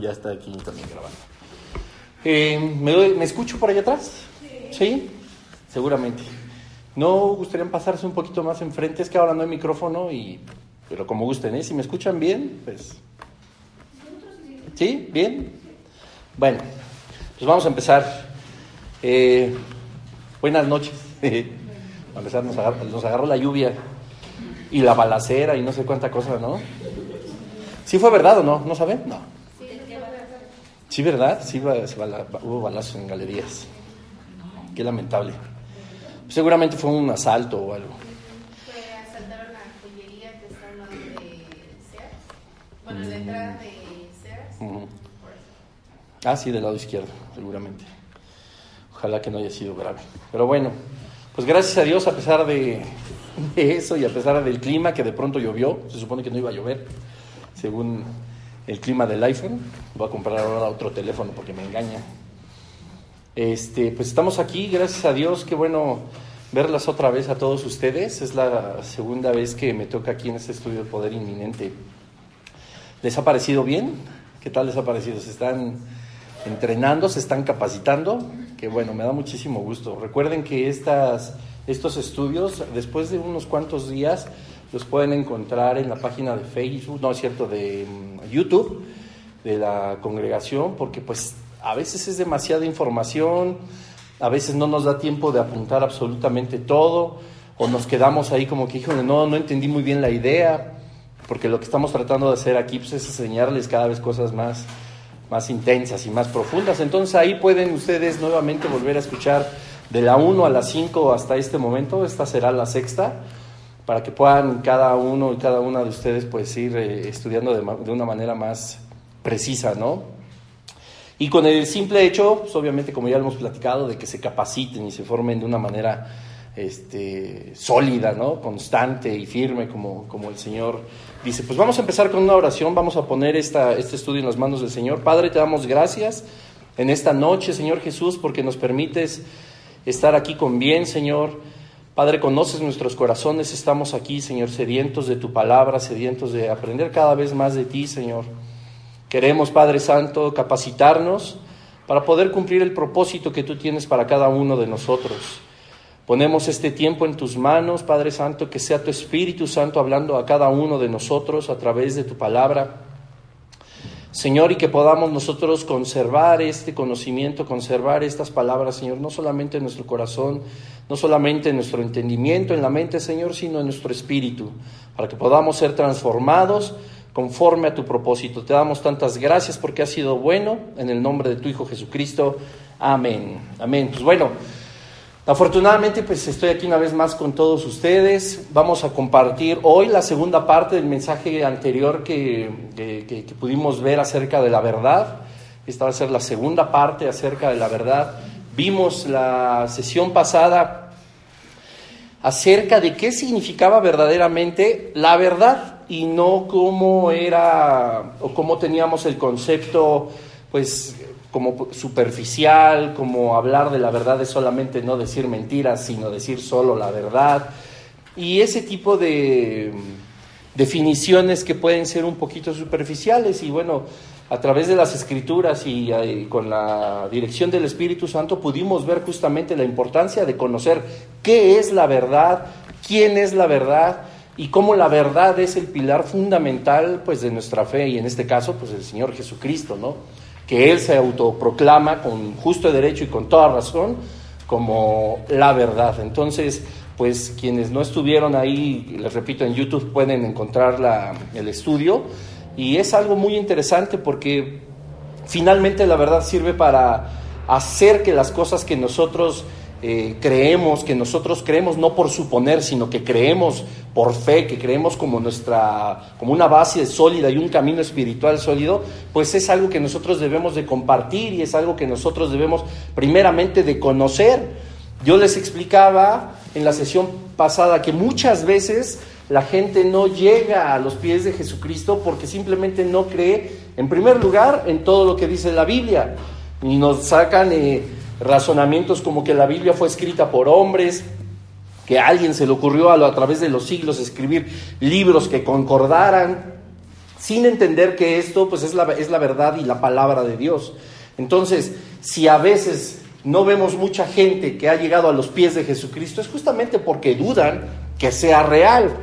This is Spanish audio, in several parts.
ya está aquí también grabando. Eh, ¿me, ¿me, escucho por allá atrás? Sí. Seguramente. ¿No gustarían pasarse un poquito más enfrente? Es que ahora no hay micrófono, y, pero como gusten, ¿eh? Si me escuchan bien, pues... ¿Sí? ¿Bien? Bueno, pues vamos a empezar. Eh, buenas noches. a empezar, nos agarró, nos agarró la lluvia y la balacera y no sé cuánta cosa, ¿no? ¿Sí fue verdad o no? ¿No saben? No. Sí, ¿verdad? Sí, hubo balazos en galerías. Qué lamentable. Seguramente fue un asalto o algo. Asaltaron la joyería que está al lado de Sears. Bueno, la entrada de Sears. Ujú. Ah, sí, del lado izquierdo, seguramente. Ojalá que no haya sido grave. Pero bueno, pues gracias a Dios, a pesar de, de eso y a pesar del clima que de pronto llovió, se supone que no iba a llover, según el clima del iPhone. Voy a comprar ahora otro teléfono porque me engaña. Este, pues estamos aquí, gracias a Dios, qué bueno verlas otra vez a todos ustedes. Es la segunda vez que me toca aquí en este estudio de Poder Inminente. ¿Les ha parecido bien? ¿Qué tal les ha parecido? ¿Se están entrenando? ¿Se están capacitando? Que bueno, me da muchísimo gusto. Recuerden que estas, estos estudios, después de unos cuantos días, los pueden encontrar en la página de Facebook, no es cierto, de um, YouTube, de la congregación, porque pues a veces es demasiada información, a veces no nos da tiempo de apuntar absolutamente todo, o nos quedamos ahí como que, híjole, no, no entendí muy bien la idea, porque lo que estamos tratando de hacer aquí pues, es enseñarles cada vez cosas más, más intensas y más profundas. Entonces ahí pueden ustedes nuevamente volver a escuchar de la 1 a la 5 hasta este momento, esta será la sexta, para que puedan cada uno y cada una de ustedes pues ir eh, estudiando de, una manera más precisa, ¿no? Y con el simple hecho, pues obviamente como ya lo hemos platicado, de que se capaciten y se formen de una manera este, sólida, ¿no? constante y firme, como, como el Señor dice. Pues vamos a empezar con una oración, vamos a poner esta, este estudio en las manos del Señor. Padre, te damos gracias en esta noche, Señor Jesús, porque nos permites estar aquí con bien, Señor. Padre, conoces nuestros corazones, estamos aquí, Señor, sedientos de tu palabra, sedientos de aprender cada vez más de ti, Señor. Queremos, Padre Santo, capacitarnos para poder cumplir el propósito que tú tienes para cada uno de nosotros. Ponemos este tiempo en tus manos, Padre Santo, que sea tu Espíritu Santo hablando a cada uno de nosotros a través de tu palabra. Señor, y que podamos nosotros conservar este conocimiento, conservar estas palabras, Señor, no solamente en nuestro corazón, no solamente en nuestro entendimiento, en la mente, Señor, sino en nuestro espíritu, para que podamos ser transformados conforme a tu propósito. Te damos tantas gracias porque has sido bueno, en el nombre de tu Hijo Jesucristo. Amén. Amén. Pues bueno, afortunadamente pues estoy aquí una vez más con todos ustedes. Vamos a compartir hoy la segunda parte del mensaje anterior que, que, pudimos ver acerca de la verdad. Esta va a ser la segunda parte acerca de la verdad. Vimos la sesión pasada acerca de qué significaba verdaderamente la verdad y no cómo era o cómo teníamos el concepto pues como superficial, como hablar de la verdad es solamente no decir mentiras, sino decir solo la verdad. Y ese tipo de definiciones que pueden ser un poquito superficiales y bueno, a través de las escrituras y, y, con la dirección del Espíritu Santo pudimos ver justamente la importancia de conocer qué es la verdad, quién es la verdad y cómo la verdad es el pilar fundamental pues de nuestra fe y en este caso pues el Señor Jesucristo, ¿no? Que él se autoproclama con justo derecho y con toda razón como la verdad. Entonces, pues quienes no estuvieron ahí, les repito, en YouTube pueden encontrar la, el estudio y es algo muy interesante porque finalmente la verdad sirve para hacer que las cosas que nosotros eh, creemos, que nosotros creemos no por suponer, sino que creemos por fe, que creemos como nuestra, como una base sólida y un camino espiritual sólido, pues es algo que nosotros debemos de compartir y es algo que nosotros debemos primeramente de conocer. Yo les explicaba en la sesión pasada que muchas veces la gente no llega a los pies de Jesucristo porque simplemente no cree, en primer lugar, en todo lo que dice la Biblia. Y nos sacan eh, razonamientos como que la Biblia fue escrita por hombres, que a alguien se le ocurrió a, lo, a través de los siglos escribir libros que concordaran. sin entender que esto pues es la, es la verdad y la palabra de Dios. Entonces, si a veces no vemos mucha gente que ha llegado a los pies de Jesucristo, es justamente porque dudan que sea real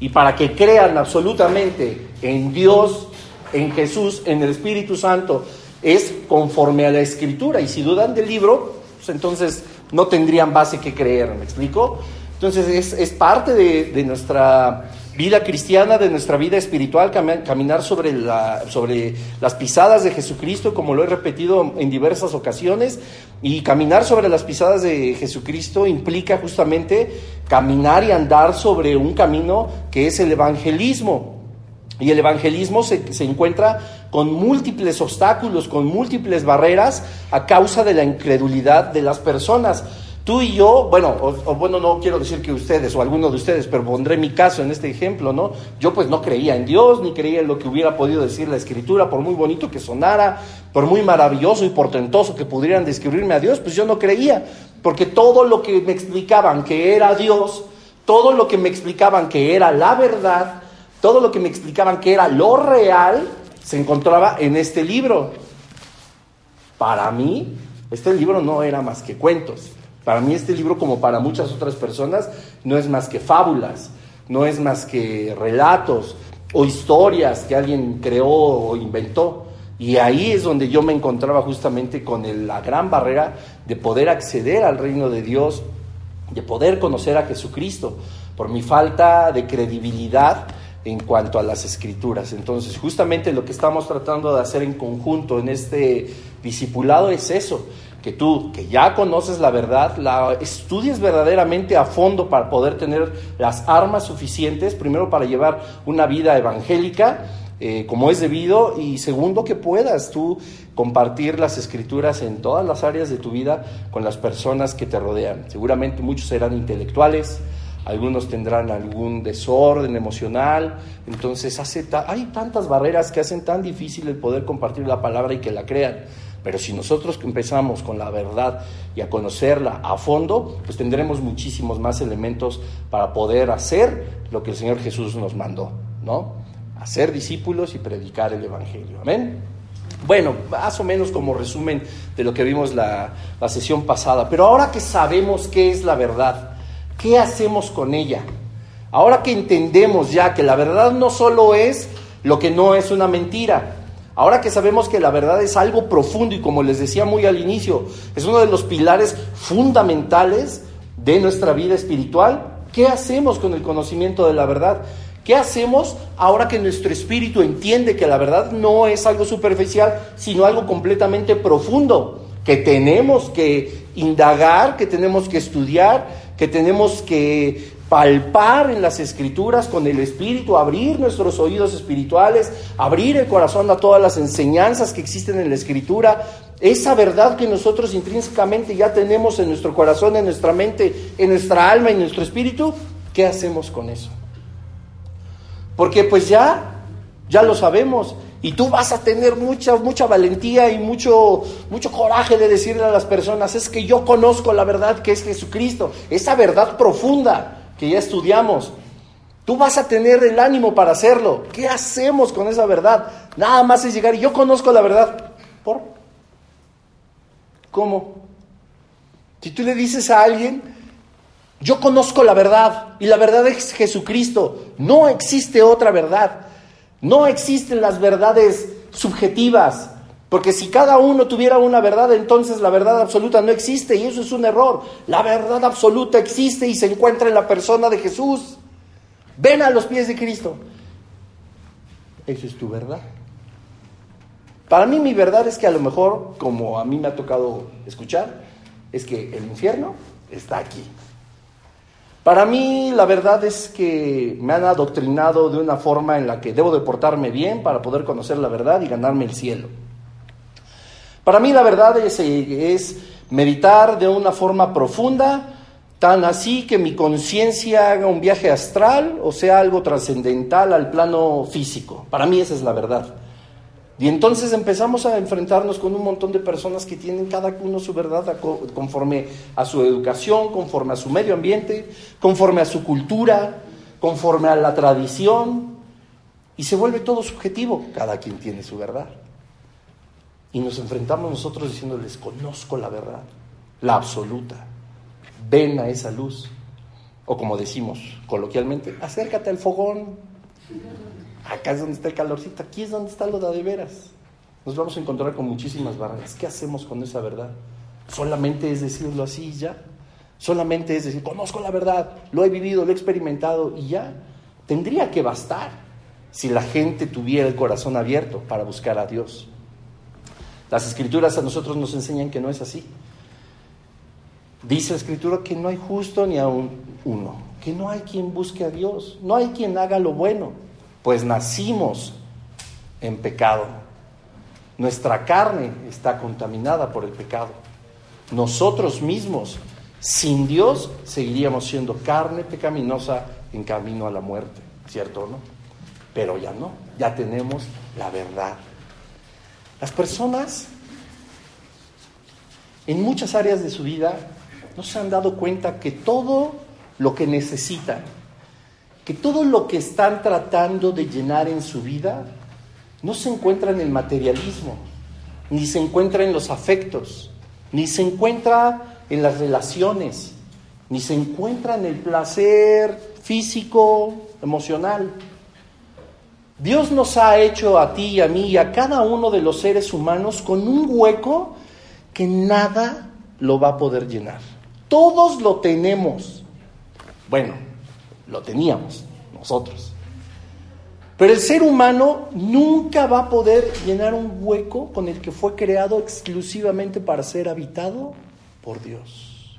y para que crean absolutamente en Dios, en Jesús, en el Espíritu Santo, es conforme a la Escritura. Y si dudan del libro, pues entonces no tendrían base que creer, ¿me explico? Entonces es, es parte de, de nuestra vida cristiana, de nuestra vida espiritual, caminar sobre, la, sobre las pisadas de Jesucristo, como lo he repetido en diversas ocasiones, y caminar sobre las pisadas de Jesucristo implica justamente caminar y andar sobre un camino que es el evangelismo. Y el evangelismo se, se, encuentra con múltiples obstáculos, con múltiples barreras a causa de la incredulidad de las personas. Tú y yo, bueno, o, bueno, no quiero decir que ustedes o alguno de ustedes, pero pondré mi caso en este ejemplo, ¿no? Yo pues no creía en Dios, ni creía en lo que hubiera podido decir la escritura, por muy bonito que sonara, por muy maravilloso y portentoso que pudieran describirme a Dios, pues yo no creía, porque todo lo que me explicaban que era Dios, todo lo que me explicaban que era la verdad, todo lo que me explicaban que era lo real, se encontraba en este libro. Para mí, este libro no era más que cuentos. Para mí este libro, como para muchas otras personas, no es más que fábulas, no es más que relatos o historias que alguien creó o inventó. Y ahí es donde yo me encontraba justamente con la gran barrera de poder acceder al reino de Dios, de poder conocer a Jesucristo, por mi falta de credibilidad en cuanto a las escrituras. Entonces, justamente lo que estamos tratando de hacer en conjunto en este discipulado es eso, que tú, que ya conoces la verdad, la estudies verdaderamente a fondo para poder tener las armas suficientes, primero para llevar una vida evangélica, eh, como es debido, y segundo, que puedas tú compartir las escrituras en todas las áreas de tu vida con las personas que te rodean. Seguramente muchos serán intelectuales, algunos tendrán algún desorden emocional, entonces hace hay tantas barreras que hacen tan difícil el poder compartir la palabra y que la crean. Pero si nosotros empezamos con la verdad y a conocerla a fondo, pues tendremos muchísimos más elementos para poder hacer lo que el Señor Jesús nos mandó, ¿no? Hacer discípulos y predicar el Evangelio. Amén. Bueno, más o menos como resumen de lo que vimos la, la sesión pasada. Pero ahora que sabemos qué es la verdad, ¿qué hacemos con ella? Ahora que entendemos ya que la verdad no solo es lo que no es una mentira, Ahora que sabemos que la verdad es algo profundo y como les decía muy al inicio, es uno de los pilares fundamentales de nuestra vida espiritual, ¿qué hacemos con el conocimiento de la verdad? ¿Qué hacemos ahora que nuestro espíritu entiende que la verdad no es algo superficial, sino algo completamente profundo? Que tenemos que indagar, que tenemos que estudiar, que tenemos que palpar en las escrituras con el Espíritu, abrir nuestros oídos espirituales, abrir el corazón a todas las enseñanzas que existen en la escritura, esa verdad que nosotros intrínsecamente ya tenemos en nuestro corazón, en nuestra mente, en nuestra alma, en nuestro espíritu, ¿qué hacemos con eso? Porque pues ya, ya lo sabemos. Y tú vas a tener mucha, mucha valentía y mucho, mucho coraje de decirle a las personas, es que yo conozco la verdad que es Jesucristo, esa verdad profunda que ya estudiamos. Tú vas a tener el ánimo para hacerlo. ¿Qué hacemos con esa verdad? Nada más es llegar y yo conozco la verdad. ¿Por? ¿Cómo? Si tú le dices a alguien, yo conozco la verdad y la verdad es Jesucristo, no existe otra verdad. No existen las verdades subjetivas. Porque si cada uno tuviera una verdad, entonces la verdad absoluta no existe y eso es un error. La verdad absoluta existe y se encuentra en la persona de Jesús. Ven a los pies de Cristo. Eso es tu verdad. Para mí mi verdad es que a lo mejor, como a mí me ha tocado escuchar, es que el infierno está aquí. Para mí la verdad es que me han adoctrinado de una forma en la que debo de portarme bien para poder conocer la verdad y ganarme el cielo. Para mí la verdad es, meditar de una forma profunda, tan así que mi conciencia haga un viaje astral o sea algo trascendental al plano físico. Para mí esa es la verdad. Y entonces empezamos a enfrentarnos con un montón de personas que tienen cada uno su verdad conforme a su educación, conforme a su medio ambiente, conforme a su cultura, conforme a la tradición. Y se vuelve todo subjetivo, cada quien tiene su verdad. Y nos enfrentamos nosotros diciéndoles, conozco la verdad, la absoluta, ven a esa luz. O como decimos coloquialmente, acércate al fogón. Acá es donde está el calorcito, aquí es donde está lo de veras. Nos vamos a encontrar con muchísimas barreras. ¿Qué hacemos con esa verdad? Solamente es decirlo así y ya. Solamente es decir, conozco la verdad, lo he vivido, lo he experimentado y ya. Tendría que bastar si la gente tuviera el corazón abierto para buscar a Dios. Las escrituras a nosotros nos enseñan que no es así. Dice la escritura que no hay justo ni aún uno, que no hay quien busque a Dios, no hay quien haga lo bueno, pues nacimos en pecado. Nuestra carne está contaminada por el pecado. Nosotros mismos, sin Dios, seguiríamos siendo carne pecaminosa en camino a la muerte, ¿cierto o no? Pero ya no, ya tenemos la verdad. Las personas en muchas áreas de su vida no se han dado cuenta que todo lo que necesitan, que todo lo que están tratando de llenar en su vida, no se encuentra en el materialismo, ni se encuentra en los afectos, ni se encuentra en las relaciones, ni se encuentra en el placer físico, emocional. Dios nos ha hecho a ti y a mí y a cada uno de los seres humanos con un hueco que nada lo va a poder llenar. Todos lo tenemos. Bueno, lo teníamos nosotros. Pero el ser humano nunca va a poder llenar un hueco con el que fue creado exclusivamente para ser habitado por Dios.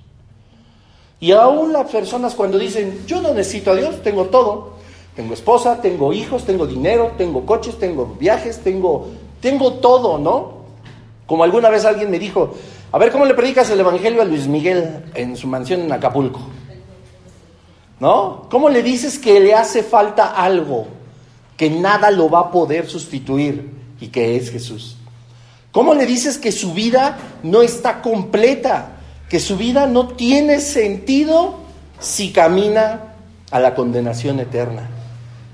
Y aún las personas cuando dicen, yo no necesito a Dios, tengo todo, tengo esposa, tengo hijos, tengo dinero, tengo coches, tengo viajes, tengo, tengo todo, ¿no? Como alguna vez alguien me dijo, a ver cómo le predicas el Evangelio a Luis Miguel en su mansión en Acapulco. ¿No? ¿Cómo le dices que le hace falta algo que nada lo va a poder sustituir y que es Jesús? ¿Cómo le dices que su vida no está completa, que su vida no tiene sentido si camina a la condenación eterna?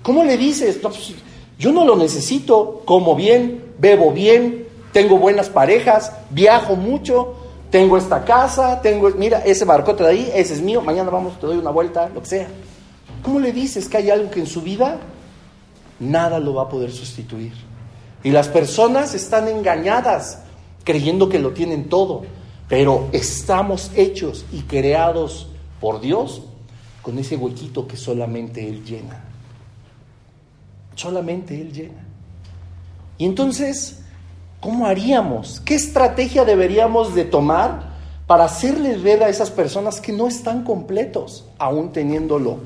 ¿Cómo le dices? Pues, yo no lo necesito, como bien, bebo bien, tengo buenas parejas, viajo mucho, tengo esta casa, tengo, mira, ese barcote de ahí, ese es mío, mañana vamos, te doy una vuelta, lo que sea. ¿Cómo le dices que hay algo que en su vida nada lo va a poder sustituir? Y las personas están engañadas creyendo que lo tienen todo, pero estamos hechos y creados por Dios con ese huequito que solamente Él llena. Solamente Él llena. Y entonces, ¿cómo haríamos? ¿Qué estrategia deberíamos de tomar para hacerles ver a esas personas que no están completos, aún teniéndolo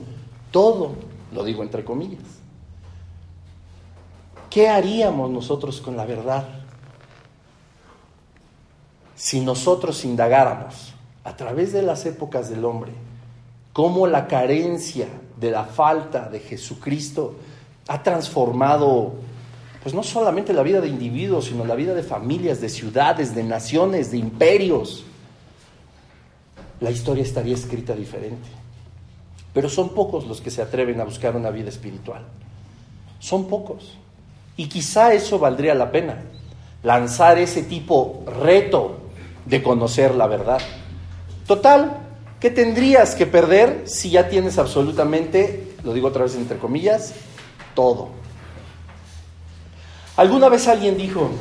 todo? Lo digo entre comillas. ¿Qué haríamos nosotros con la verdad? Si nosotros indagáramos a través de las épocas del hombre, cómo la carencia de la falta de Jesucristo ha transformado, pues no solamente la vida de individuos, sino la vida de familias, de ciudades, de naciones, de imperios. La historia estaría escrita diferente. Pero son pocos los que se atreven a buscar una vida espiritual. Son pocos. Y quizá eso valdría la pena, lanzar ese tipo reto de conocer la verdad. Total, ¿qué tendrías que perder si ya tienes absolutamente, lo digo otra vez entre comillas, todo. Alguna vez alguien dijo,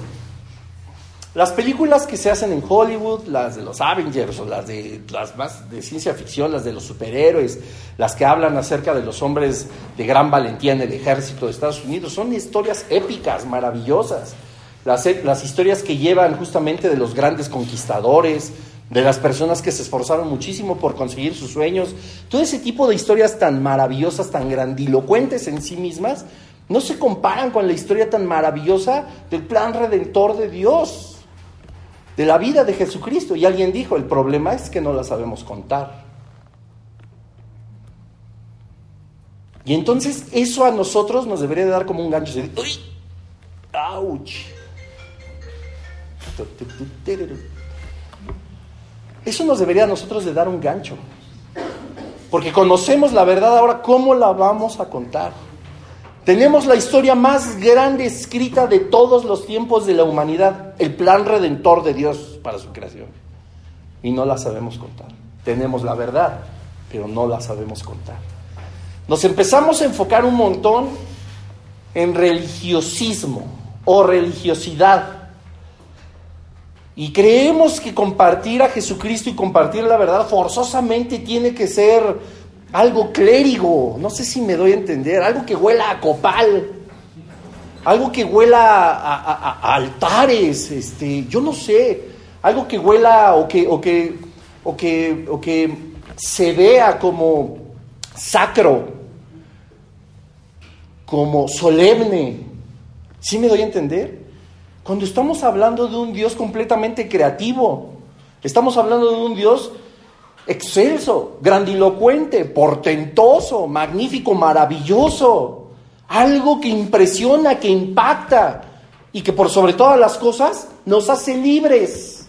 las películas que se hacen en Hollywood, las de los Avengers o las de las más de ciencia ficción, las de los superhéroes, las que hablan acerca de los hombres de gran valentía en el ejército de Estados Unidos, son historias épicas, maravillosas. Las, las historias que llevan justamente de los grandes conquistadores, de las personas que se esforzaron muchísimo por conseguir sus sueños, todo ese tipo de historias tan maravillosas, tan grandilocuentes en sí mismas, no se comparan con la historia tan maravillosa del plan redentor de Dios, de la vida de Jesucristo. Y alguien dijo, el problema es que no la sabemos contar. Y entonces eso a nosotros nos debería de dar como un gancho. ¡Uy! ¡Auch! Eso nos debería a nosotros de dar un gancho. Porque conocemos la verdad ahora, ¿cómo la vamos a contar? Tenemos la historia más grande escrita de todos los tiempos de la humanidad, el plan redentor de Dios para su creación. Y no la sabemos contar. Tenemos la verdad, pero no la sabemos contar. Nos empezamos a enfocar un montón en religiosismo o religiosidad. Y creemos que compartir a Jesucristo y compartir la verdad forzosamente tiene que ser algo clérigo, no sé si me doy a entender, algo que huela a copal, algo que huela a, altares, este, yo no sé, algo que huela o que, o que, o que, o que se vea como sacro, como solemne. ¿Sí me doy a entender? Cuando estamos hablando de un Dios completamente creativo, estamos hablando de un Dios excelso, grandilocuente, portentoso, magnífico, maravilloso, algo que impresiona, que impacta y que por sobre todas las cosas nos hace libres.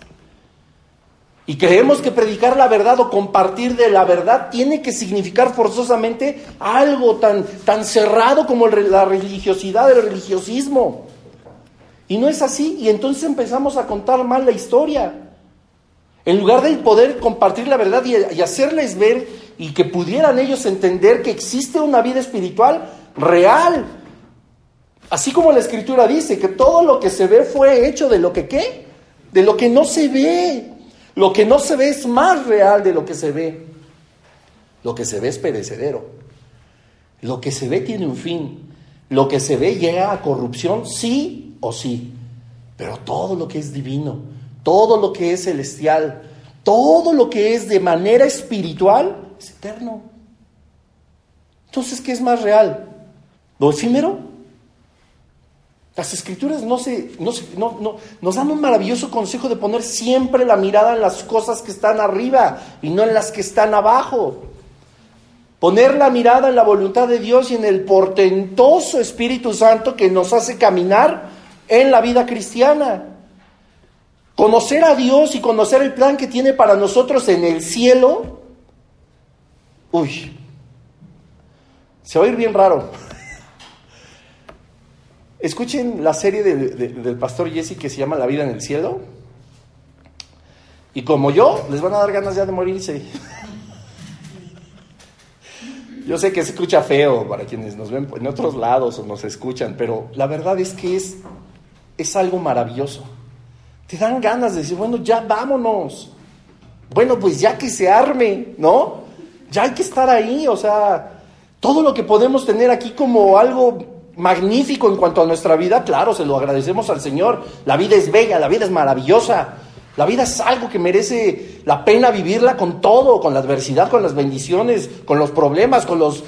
Y creemos que predicar la verdad o compartir de la verdad tiene que significar forzosamente algo tan, tan cerrado como la religiosidad, el religiosismo. Y no es así, y entonces empezamos a contar mal la historia. En lugar de poder compartir la verdad y, hacerles ver y que pudieran ellos entender que existe una vida espiritual real. Así como la escritura dice que todo lo que se ve fue hecho de lo que qué? De lo que no se ve. Lo que no se ve es más real de lo que se ve. Lo que se ve es perecedero. Lo que se ve tiene un fin. Lo que se ve llega a corrupción, sí o sí. Pero todo lo que es divino, todo lo que es celestial, todo lo que es de manera espiritual es eterno. Entonces, ¿qué es más real? ¿Lo efímero? Las escrituras no se, no, nos dan un maravilloso consejo de poner siempre la mirada en las cosas que están arriba y no en las que están abajo. Poner la mirada en la voluntad de Dios y en el portentoso Espíritu Santo que nos hace caminar en la vida cristiana. Conocer a Dios y conocer el plan que tiene para nosotros en el cielo, uy, se va a ir bien raro. Escuchen la serie del pastor Jesse que se llama La vida en el cielo. Y como yo, les van a dar ganas ya de morirse. Yo sé que se escucha feo para quienes nos ven en otros lados o nos escuchan, pero la verdad es que es, es algo maravilloso te dan ganas de decir, bueno, ya vámonos. Bueno, pues ya que se arme, ¿no? Ya hay que estar ahí, o sea, todo lo que podemos tener aquí como algo magnífico en cuanto a nuestra vida, claro, se lo agradecemos al Señor. La vida es bella, la vida es maravillosa. La vida es algo que merece la pena vivirla con todo, con la adversidad, con las bendiciones, con los problemas, con, los,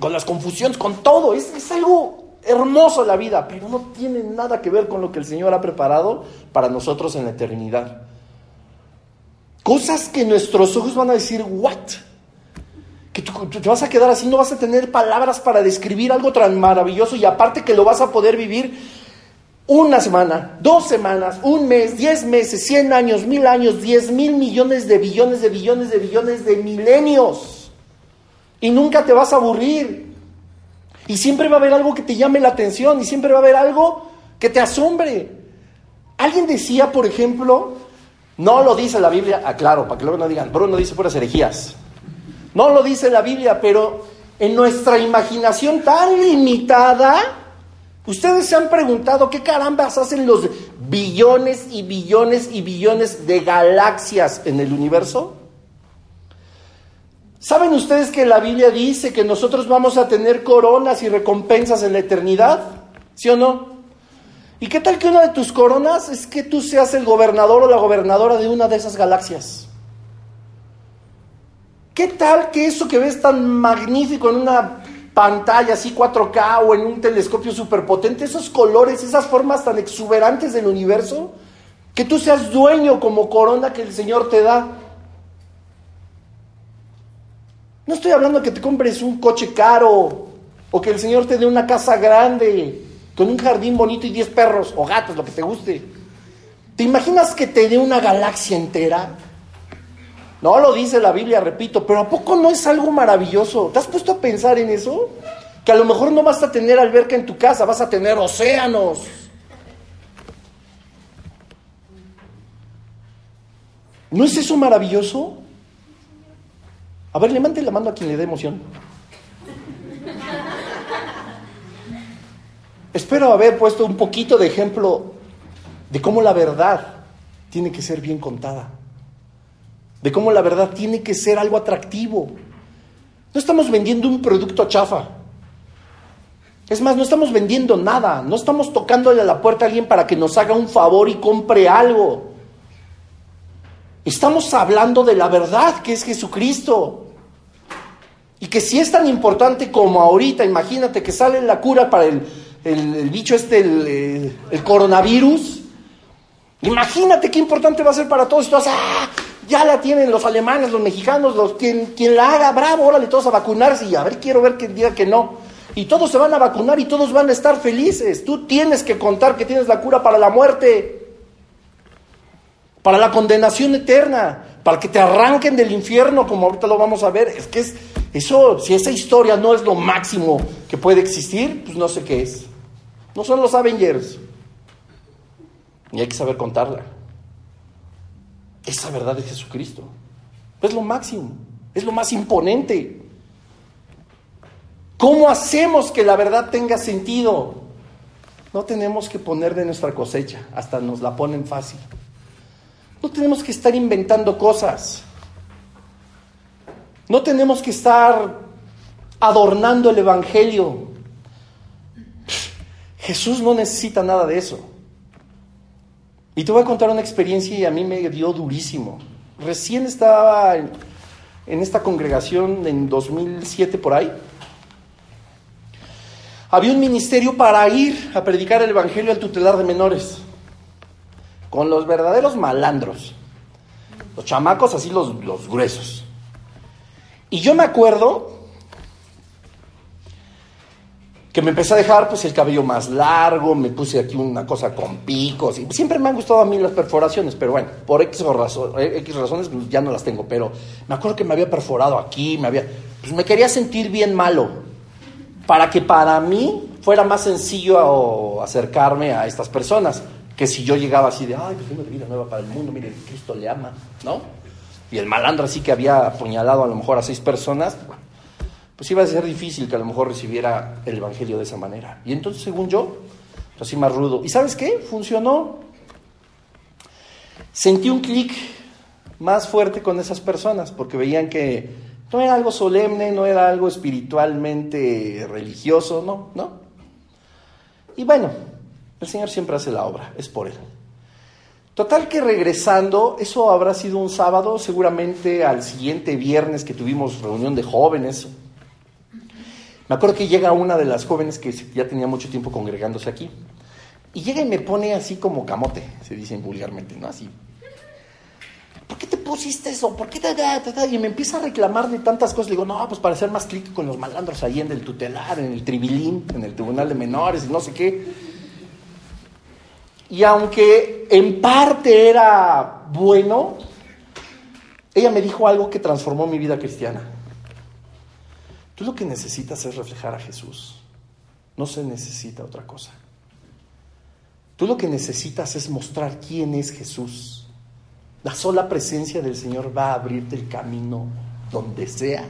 con las confusiones, con todo. Es, es algo hermoso la vida, pero no tiene nada que ver con lo que el Señor ha preparado para nosotros en la eternidad. Cosas que nuestros ojos van a decir, ¿what? Que tú, te vas a quedar así, no vas a tener palabras para describir algo tan maravilloso y aparte que lo vas a poder vivir una semana, dos semanas, un mes, diez meses, cien años, mil años, diez mil millones de billones de billones de billones de milenios. Y nunca te vas a aburrir. Y siempre va a haber algo que te llame la atención y siempre va a haber algo que te asombre. Alguien decía, por ejemplo, no lo dice la Biblia, aclaro, para que luego no digan, Bruno dice puras herejías. No lo dice la Biblia, pero en nuestra imaginación tan limitada, ustedes se han preguntado qué carambas hacen los billones y billones y billones de galaxias en el universo. ¿Saben ustedes que la Biblia dice que nosotros vamos a tener coronas y recompensas en la eternidad? ¿Sí o no? ¿Y qué tal que una de tus coronas es que tú seas el gobernador o la gobernadora de una de esas galaxias? ¿Qué tal que eso que ves tan magnífico en una pantalla así 4K o en un telescopio superpotente, esos colores, esas formas tan exuberantes del universo, que tú seas dueño como corona que el Señor te da? No estoy hablando que te compres un coche caro o que el Señor te dé una casa grande con un jardín bonito y 10 perros o gatos, lo que te guste. ¿Te imaginas que te dé una galaxia entera? No lo dice la Biblia, repito, pero ¿a poco no es algo maravilloso? ¿Te has puesto a pensar en eso? que a lo mejor no vas a tener alberca en tu casa, vas a tener océanos. ¿No es eso maravilloso? A ver, levante la mano a quien le dé emoción. Espero haber puesto un poquito de ejemplo de cómo la verdad tiene que ser bien contada, de cómo la verdad tiene que ser algo atractivo. No estamos vendiendo un producto chafa. Es más, no estamos vendiendo nada, no estamos tocándole a la puerta a alguien para que nos haga un favor y compre algo. Estamos hablando de la verdad que es Jesucristo. Y que si es tan importante como ahorita, imagínate que sale la cura para el, bicho este, el, el, coronavirus. Imagínate qué importante va a ser para todos. Y ¡ah! Ya la tienen los alemanes, los mexicanos, los, quien, quien la haga, bravo, órale todos a vacunarse y a ver, quiero ver quién diga que no. Y todos se van a vacunar y todos van a estar felices. Tú tienes que contar que tienes la cura para la muerte para la condenación eterna, para que te arranquen del infierno, como ahorita lo vamos a ver. Es que es, eso, si esa historia no es lo máximo que puede existir, pues no sé qué es. No son los Avengers. Y hay que saber contarla. Esa verdad de Jesucristo. Es lo máximo, es lo más imponente. ¿Cómo hacemos que la verdad tenga sentido? No tenemos que poner de nuestra cosecha, hasta nos la ponen fácil. No tenemos que estar inventando cosas. No tenemos que estar adornando el Evangelio. Jesús no necesita nada de eso. Y te voy a contar una experiencia y a mí me dio durísimo. Recién estaba en, esta congregación en 2007 por ahí. Había un ministerio para ir a predicar el Evangelio al tutelar de menores con los verdaderos malandros, los chamacos así los, los gruesos. Y yo me acuerdo que me empecé a dejar pues el cabello más largo, me puse aquí una cosa con picos, y siempre me han gustado a mí las perforaciones, pero bueno, por X, X razones pues, ya no las tengo, pero me acuerdo que me había perforado aquí, me había, pues me quería sentir bien malo, para que para mí fuera más sencillo acercarme a estas personas que si yo llegaba así de, ay, pues tengo vida nueva para el mundo, mire, Cristo le ama, ¿no? Y el malandro así que había apuñalado a lo mejor a seis personas, pues iba a ser difícil que a lo mejor recibiera el Evangelio de esa manera. Y entonces, según yo, pues así más rudo. ¿Y sabes qué? Funcionó. Sentí un clic más fuerte con esas personas, porque veían que no era algo solemne, no era algo espiritualmente religioso, no, no. Y bueno, el Señor siempre hace la obra, es por Él. Total que regresando, eso habrá sido un sábado, seguramente al siguiente viernes que tuvimos reunión de jóvenes. Me acuerdo que llega una de las jóvenes que ya tenía mucho tiempo congregándose aquí. Y llega y me pone así como camote, se dicen vulgarmente, ¿no? Así. ¿Por qué te pusiste eso? ¿Por qué te.? Y me empieza a reclamar de tantas cosas. Le digo, no, pues para hacer más clic con los malandros ahí en el tutelar, en el tribilín, en el tribunal de menores no sé qué. Y aunque en parte era bueno, ella me dijo algo que transformó mi vida cristiana. Tú lo que necesitas es reflejar a Jesús. No se necesita otra cosa. Tú lo que necesitas es mostrar quién es Jesús. La sola presencia del Señor va a abrirte el camino donde sea,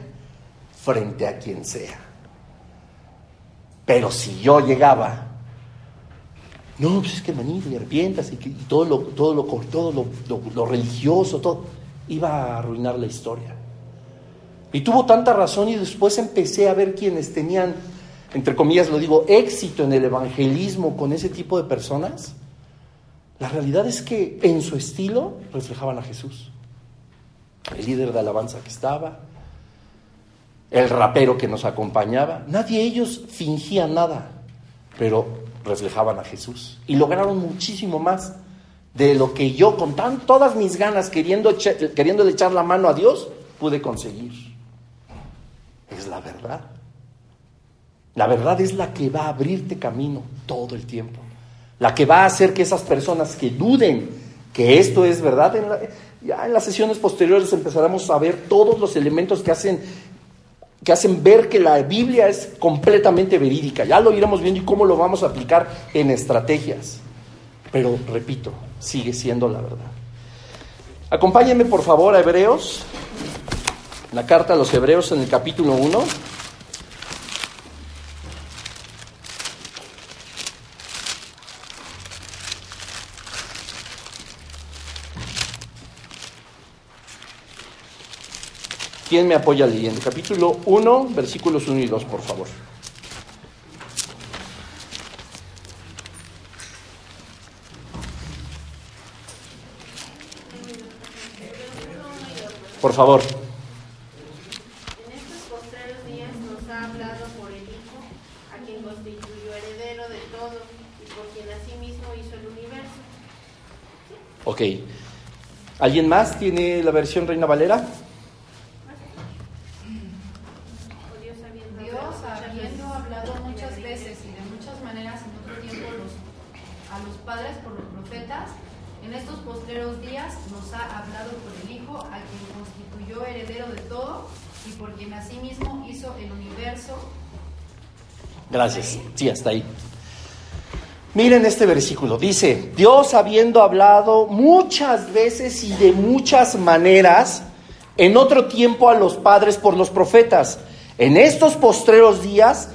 frente a quien sea. Pero si yo llegaba no, pues es que manito y arrepientas y, todo, lo, todo, lo, todo lo, religioso, todo, iba a arruinar la historia. Y tuvo tanta razón y después empecé a ver quienes tenían, entre comillas lo digo, éxito en el evangelismo con ese tipo de personas. La realidad es que en su estilo reflejaban a Jesús. El líder de alabanza que estaba, el rapero que nos acompañaba, nadie ellos fingía nada, pero reflejaban a Jesús y lograron muchísimo más de lo que yo con tan, todas mis ganas queriendo, echar la mano a Dios pude conseguir. Es la verdad. La verdad es la que va a abrirte camino todo el tiempo. La que va a hacer que esas personas que duden que esto es verdad, ya en las sesiones posteriores empezaremos a ver todos los elementos que hacen que hacen ver que la Biblia es completamente verídica. Ya lo iremos viendo y cómo lo vamos a aplicar en estrategias. Pero, repito, sigue siendo la verdad. Acompáñenme por favor a Hebreos, la carta a los Hebreos en el capítulo 1. ¿Quién me apoya leyendo? Capítulo 1, versículos 1 y 2, por favor. Por favor. En estos postreros días nos ha hablado por el Hijo, a quien constituyó heredero de todo y por quien asimismo hizo el universo. Ok. ¿Alguien más tiene la versión Reina Valera? O Dios habiendo Dios, hablado muchas habiendo veces hablado por muchas el veces y de muchas maneras en otro tiempo los- a los padres por los profetas, en estos postreros días nos ha hablado por el Hijo, a quien constituyó heredero de todo y por quien asimismo hizo el universo. Gracias. Sí, hasta ahí. Miren este versículo. Dice, Dios habiendo hablado muchas veces y de muchas maneras, en otro tiempo a los padres por los profetas, en estos postreros días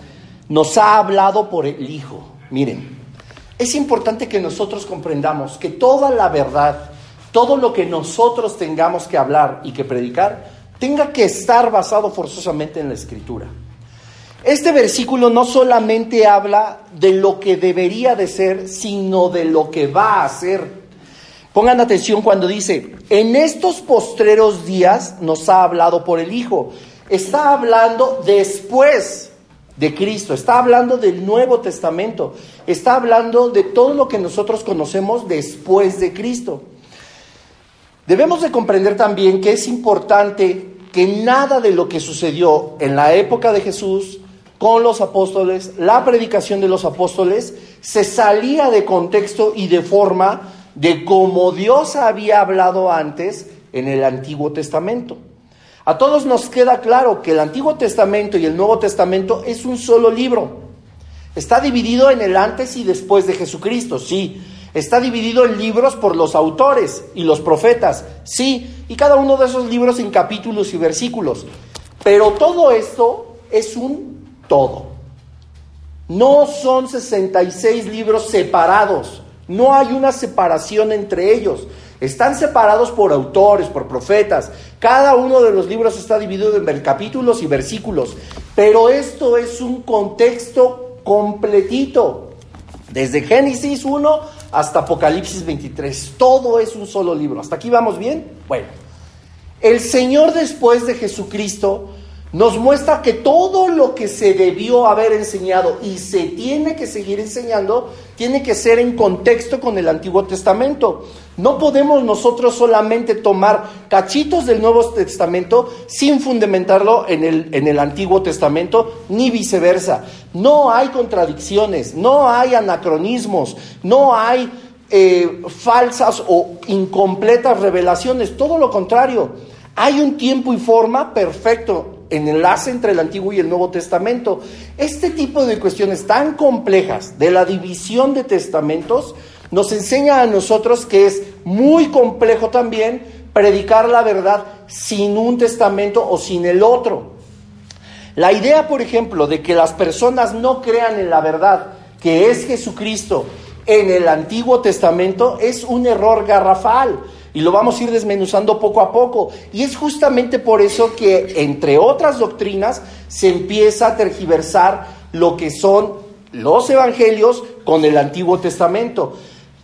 nos ha hablado por el Hijo. Miren, es importante que nosotros comprendamos que toda la verdad, todo lo que nosotros tengamos que hablar y que predicar, tenga que estar basado forzosamente en la Escritura. Este versículo no solamente habla de lo que debería de ser, sino de lo que va a ser. Pongan atención cuando dice, en estos postreros días nos ha hablado por el Hijo. Está hablando después de Cristo, está hablando del Nuevo Testamento, está hablando de todo lo que nosotros conocemos después de Cristo. Debemos de comprender también que es importante que nada de lo que sucedió en la época de Jesús con los apóstoles, la predicación de los apóstoles, se salía de contexto y de forma de como Dios había hablado antes en el Antiguo Testamento. A todos nos queda claro que el Antiguo Testamento y el Nuevo Testamento es un solo libro. Está dividido en el antes y después de Jesucristo, sí. Está dividido en libros por los autores y los profetas, sí. Y cada uno de esos libros en capítulos y versículos. Pero todo esto es un todo. No son 66 libros separados. No hay una separación entre ellos. Están separados por autores, por profetas. Cada uno de los libros está dividido en capítulos y versículos. Pero esto es un contexto completito. Desde Génesis 1 hasta Apocalipsis 23. Todo es un solo libro. ¿Hasta aquí vamos bien? Bueno. El Señor después de Jesucristo nos muestra que todo lo que se debió haber enseñado y se tiene que seguir enseñando, tiene que ser en contexto con el Antiguo Testamento. No podemos nosotros solamente tomar cachitos del Nuevo Testamento sin fundamentarlo en el, en el Antiguo Testamento, ni viceversa. No hay contradicciones, no hay anacronismos, no hay eh, falsas o incompletas revelaciones, todo lo contrario. Hay un tiempo y forma perfecto en enlace entre el Antiguo y el Nuevo Testamento. Este tipo de cuestiones tan complejas de la división de testamentos nos enseña a nosotros que es muy complejo también predicar la verdad sin un testamento o sin el otro. La idea, por ejemplo, de que las personas no crean en la verdad que es Jesucristo en el Antiguo Testamento es un error garrafal. Y lo vamos a ir desmenuzando poco a poco. Y es justamente por eso que, entre otras doctrinas, se empieza a tergiversar lo que son los evangelios con el Antiguo Testamento.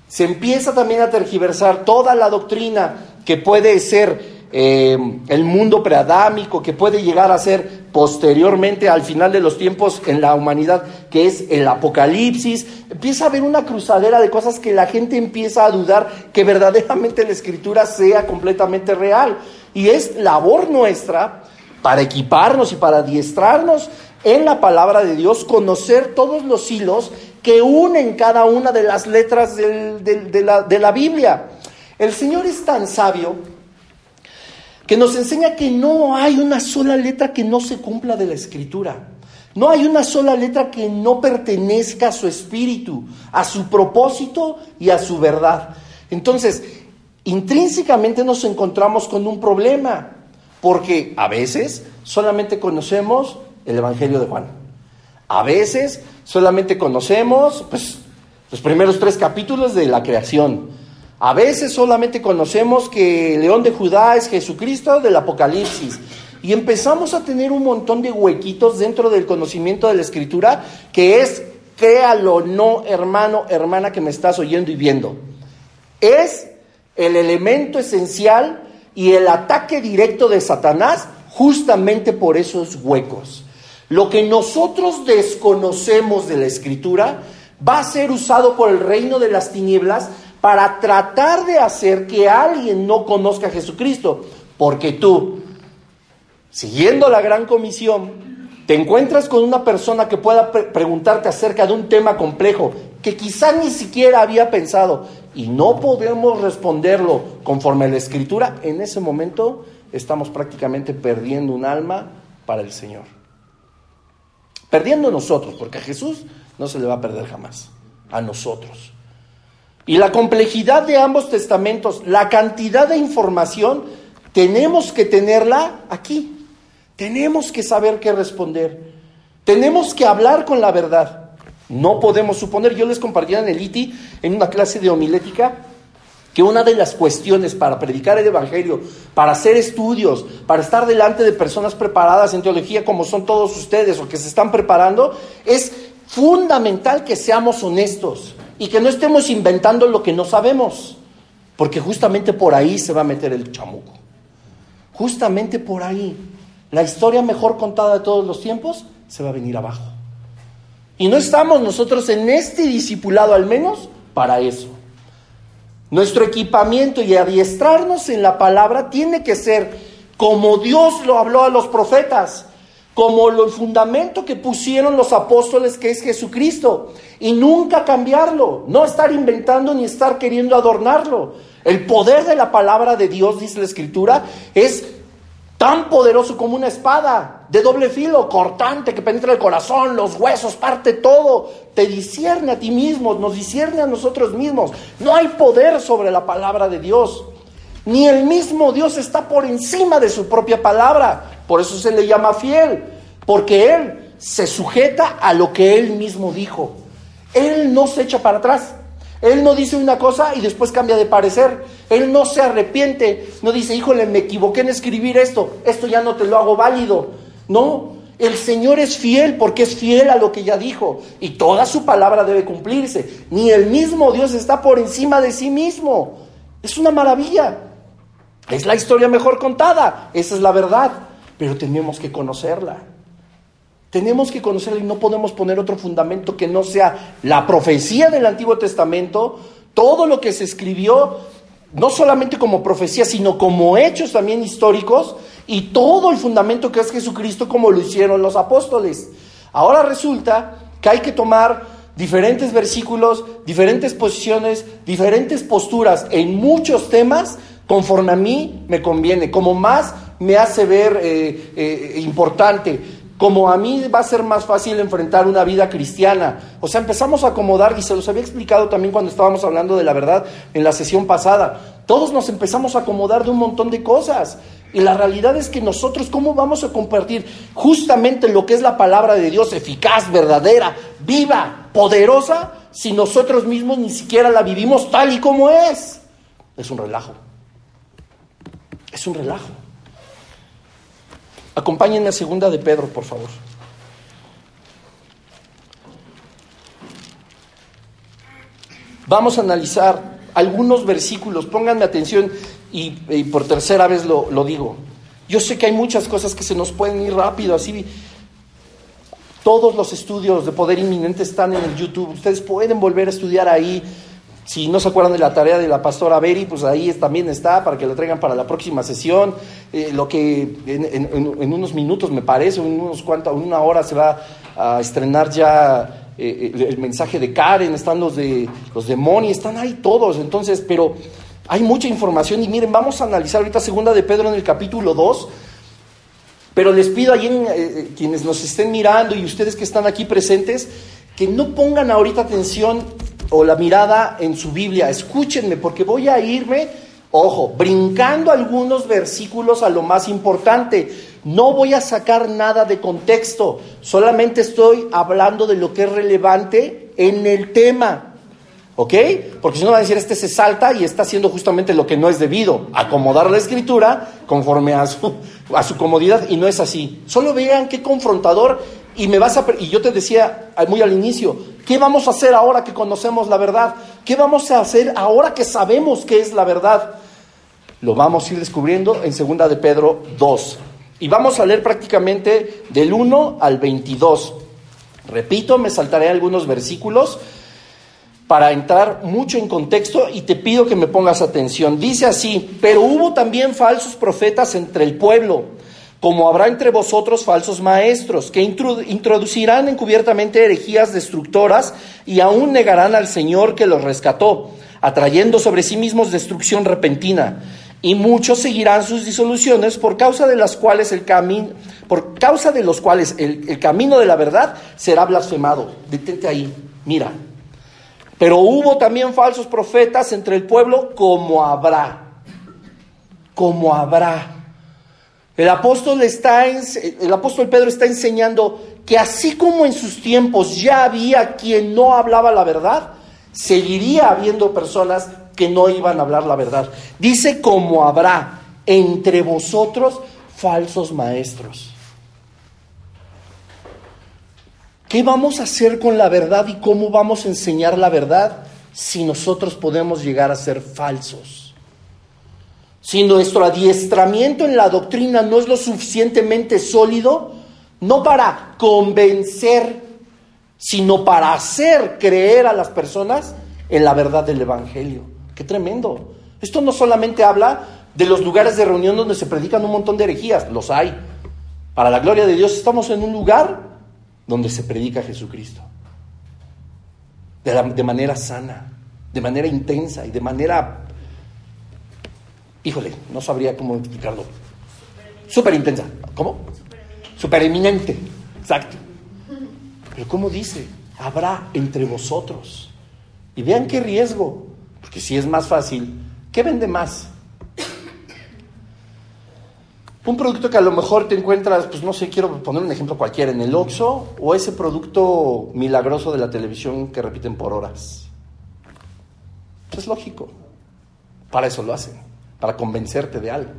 Se empieza también a tergiversar toda la doctrina que puede ser eh, el mundo preadámico, que puede llegar a ser posteriormente al final de los tiempos en la humanidad, que es el apocalipsis. Empieza a haber una cruzadera de cosas que la gente empieza a dudar que verdaderamente la escritura sea completamente real. Y es labor nuestra para equiparnos y para adiestrarnos en la palabra de Dios, conocer todos los hilos que unen cada una de las letras de, la, de la Biblia. El Señor es tan sabio que nos enseña que no hay una sola letra que no se cumpla de la escritura. No hay una sola letra que no pertenezca a su espíritu, a su propósito y a su verdad. Entonces, intrínsecamente nos encontramos con un problema, porque a veces solamente conocemos el Evangelio de Juan. A veces solamente conocemos pues, los primeros tres capítulos de la creación. A veces solamente conocemos que el león de Judá es Jesucristo del Apocalipsis. Y empezamos a tener un montón de huequitos dentro del conocimiento de la escritura que es, créalo no, hermano, hermana que me estás oyendo y viendo. Es el elemento esencial y el ataque directo de Satanás justamente por esos huecos. Lo que nosotros desconocemos de la escritura va a ser usado por el reino de las tinieblas para tratar de hacer que alguien no conozca a Jesucristo. Porque tú, siguiendo la gran comisión, te encuentras con una persona que pueda preguntarte acerca de un tema complejo que quizá ni siquiera había pensado y no podemos responderlo conforme a la escritura, en ese momento estamos prácticamente perdiendo un alma para el Señor. Perdiendo nosotros, porque a Jesús no se le va a perder jamás, a nosotros. Y la complejidad de ambos testamentos, la cantidad de información, tenemos que tenerla aquí. Tenemos que saber qué responder. Tenemos que hablar con la verdad. No podemos suponer, yo les compartía en el ITI, en una clase de homilética, que una de las cuestiones para predicar el Evangelio, para hacer estudios, para estar delante de personas preparadas en teología como son todos ustedes o que se están preparando, es fundamental que seamos honestos y que no estemos inventando lo que no sabemos, porque justamente por ahí se va a meter el chamuco. Justamente por ahí. La historia mejor contada de todos los tiempos se va a venir abajo. Y no estamos nosotros en este discipulado al menos para eso. Nuestro equipamiento y adiestrarnos en la palabra tiene que ser como Dios lo habló a los profetas, como el fundamento que pusieron los apóstoles que es Jesucristo, y nunca cambiarlo, no estar inventando ni estar queriendo adornarlo. El poder de la palabra de Dios, dice la Escritura, es tan poderoso como una espada de doble filo, cortante, que penetra el corazón, los huesos, parte todo, te discierne a ti mismo, nos discierne a nosotros mismos. No hay poder sobre la palabra de Dios. Ni el mismo Dios está por encima de su propia palabra. Por eso se le llama fiel. Porque Él se sujeta a lo que Él mismo dijo. Él no se echa para atrás. Él no dice una cosa y después cambia de parecer. Él no se arrepiente. No dice, híjole, me equivoqué en escribir esto. Esto ya no te lo hago válido. No, el Señor es fiel porque es fiel a lo que ya dijo. Y toda su palabra debe cumplirse. Ni el mismo Dios está por encima de sí mismo. Es una maravilla. Es la historia mejor contada, esa es la verdad, pero tenemos que conocerla. Tenemos que conocerla y no podemos poner otro fundamento que no sea la profecía del Antiguo Testamento, todo lo que se escribió, no solamente como profecía, sino como hechos también históricos, y todo el fundamento que es Jesucristo como lo hicieron los apóstoles. Ahora resulta que hay que tomar diferentes versículos, diferentes posiciones, diferentes posturas en muchos temas conforme a mí me conviene, como más me hace ver eh, eh, importante, como a mí va a ser más fácil enfrentar una vida cristiana. O sea, empezamos a acomodar, y se los había explicado también cuando estábamos hablando de la verdad en la sesión pasada, todos nos empezamos a acomodar de un montón de cosas. Y la realidad es que nosotros, ¿cómo vamos a compartir justamente lo que es la palabra de Dios, eficaz, verdadera, viva, poderosa, si nosotros mismos ni siquiera la vivimos tal y como es? Es un relajo. Es un relajo. Acompáñenme a segunda de Pedro, por favor. Vamos a analizar algunos versículos, pónganme atención y, por tercera vez lo, lo, digo. Yo sé que hay muchas cosas que se nos pueden ir rápido, así. Todos los estudios de poder inminente están en el YouTube, ustedes pueden volver a estudiar ahí si no se acuerdan de la tarea de la pastora Beri, pues ahí también está para que la traigan para la próxima sesión. Eh, lo que en, unos minutos, me parece, en unos cuantos, una hora se va a estrenar ya eh, el mensaje de Karen, están los de los demonios, están ahí todos. Entonces, pero Hay mucha información y miren, vamos a analizar ahorita segunda de Pedro en el capítulo 2, pero les pido ahí en, eh, quienes nos estén mirando y ustedes que están aquí presentes, que no pongan ahorita atención o la mirada en su Biblia, escúchenme porque voy a irme, ojo, brincando algunos versículos a lo más importante. No voy a sacar nada de contexto, solamente estoy hablando de lo que es relevante en el tema. ¿Ok? Porque si no va a decir, este se salta y está haciendo justamente lo que no es debido, acomodar la escritura conforme a su, a su comodidad y no es así. Solo vean qué confrontador y me vas a y yo te decía muy al inicio, ¿qué vamos a hacer ahora que conocemos la verdad? ¿Qué vamos a hacer ahora que sabemos qué es la verdad? Lo vamos a ir descubriendo en segunda de Pedro 2. Y vamos a leer prácticamente del 1 al 22. Repito, me saltaré algunos versículos para entrar mucho en contexto y te pido que me pongas atención. Dice así, pero hubo también falsos profetas entre el pueblo, como habrá entre vosotros falsos maestros, que introducirán encubiertamente herejías destructoras y aún negarán al Señor que los rescató, atrayendo sobre sí mismos destrucción repentina y muchos seguirán sus disoluciones por causa de las cuales el camino por causa de los cuales el, camino de la verdad será blasfemado. Detente ahí, mira. Pero hubo también falsos profetas entre el pueblo como habrá. Como habrá. El apóstol está el apóstol Pedro está enseñando que así como en sus tiempos ya había quien no hablaba la verdad, seguiría habiendo personas que no iban a hablar la verdad. Dice como habrá entre vosotros falsos maestros. ¿Qué vamos a hacer con la verdad y cómo vamos a enseñar la verdad si nosotros podemos llegar a ser falsos? Si nuestro adiestramiento en la doctrina no es lo suficientemente sólido, no para convencer, sino para hacer creer a las personas en la verdad del Evangelio. Qué tremendo. Esto no solamente habla de los lugares de reunión donde se predican un montón de herejías, los hay. Para la gloria de Dios estamos en un lugar donde se predica Jesucristo. De, de manera sana, de manera intensa y de manera... Híjole, no sabría cómo explicarlo. Súper intensa. ¿Cómo? Súper eminente. Exacto. Pero ¿cómo dice? Habrá entre vosotros. Y vean qué riesgo. Porque si es más fácil, ¿qué vende más? Un producto que a lo mejor te encuentras, pues no sé, quiero poner un ejemplo cualquiera, en el Oxxo o ese producto milagroso de la televisión que repiten por horas. Es lógico. Para eso lo hacen, para convencerte de algo.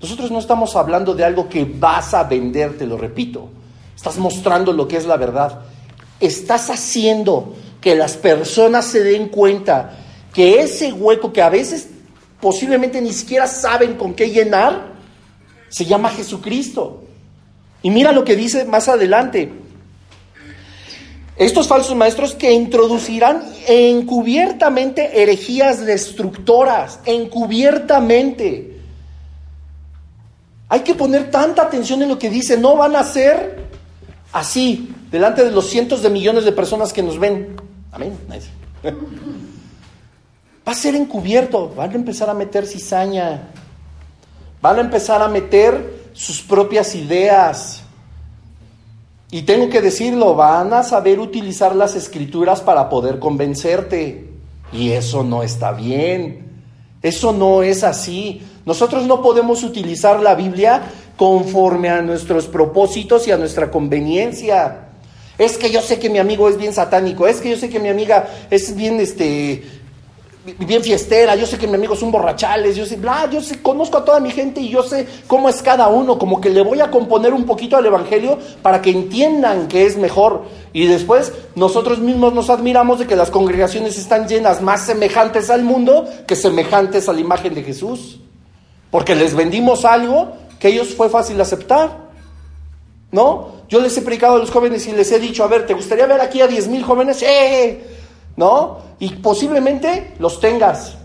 Nosotros no estamos hablando de algo que vas a vender, te lo repito. Estás mostrando lo que es la verdad. Estás haciendo que las personas se den cuenta que ese hueco que a veces posiblemente ni siquiera saben con qué llenar, se llama Jesucristo. Y mira lo que dice más adelante. Estos falsos maestros que introducirán encubiertamente herejías destructoras, encubiertamente. Hay que poner tanta atención en lo que dice, no van a ser así, delante de los cientos de millones de personas que nos ven. Amén. Va a ser encubierto, van a empezar a meter cizaña, van a empezar a meter sus propias ideas. Y tengo que decirlo, van a saber utilizar las escrituras para poder convencerte. Y eso no está bien. Eso no es así. Nosotros no podemos utilizar la Biblia conforme a nuestros propósitos y a nuestra conveniencia. Es que yo sé que mi amigo es bien satánico, es que yo sé que mi amiga es bien este bien fiestera, yo sé que mi amigo son borrachales, yo sé, bla, yo sé, conozco a toda mi gente y yo sé cómo es cada uno, como que le voy a componer un poquito al Evangelio para que entiendan que es mejor. Y después nosotros mismos nos admiramos de que las congregaciones están llenas más semejantes al mundo que semejantes a la imagen de Jesús. Porque les vendimos algo que ellos fue fácil aceptar. ¿No? Yo les he predicado a los jóvenes y les he dicho, a ver, ¿te gustaría ver aquí a diez mil jóvenes? ¡Eh! ¿No? Y posiblemente los tengas.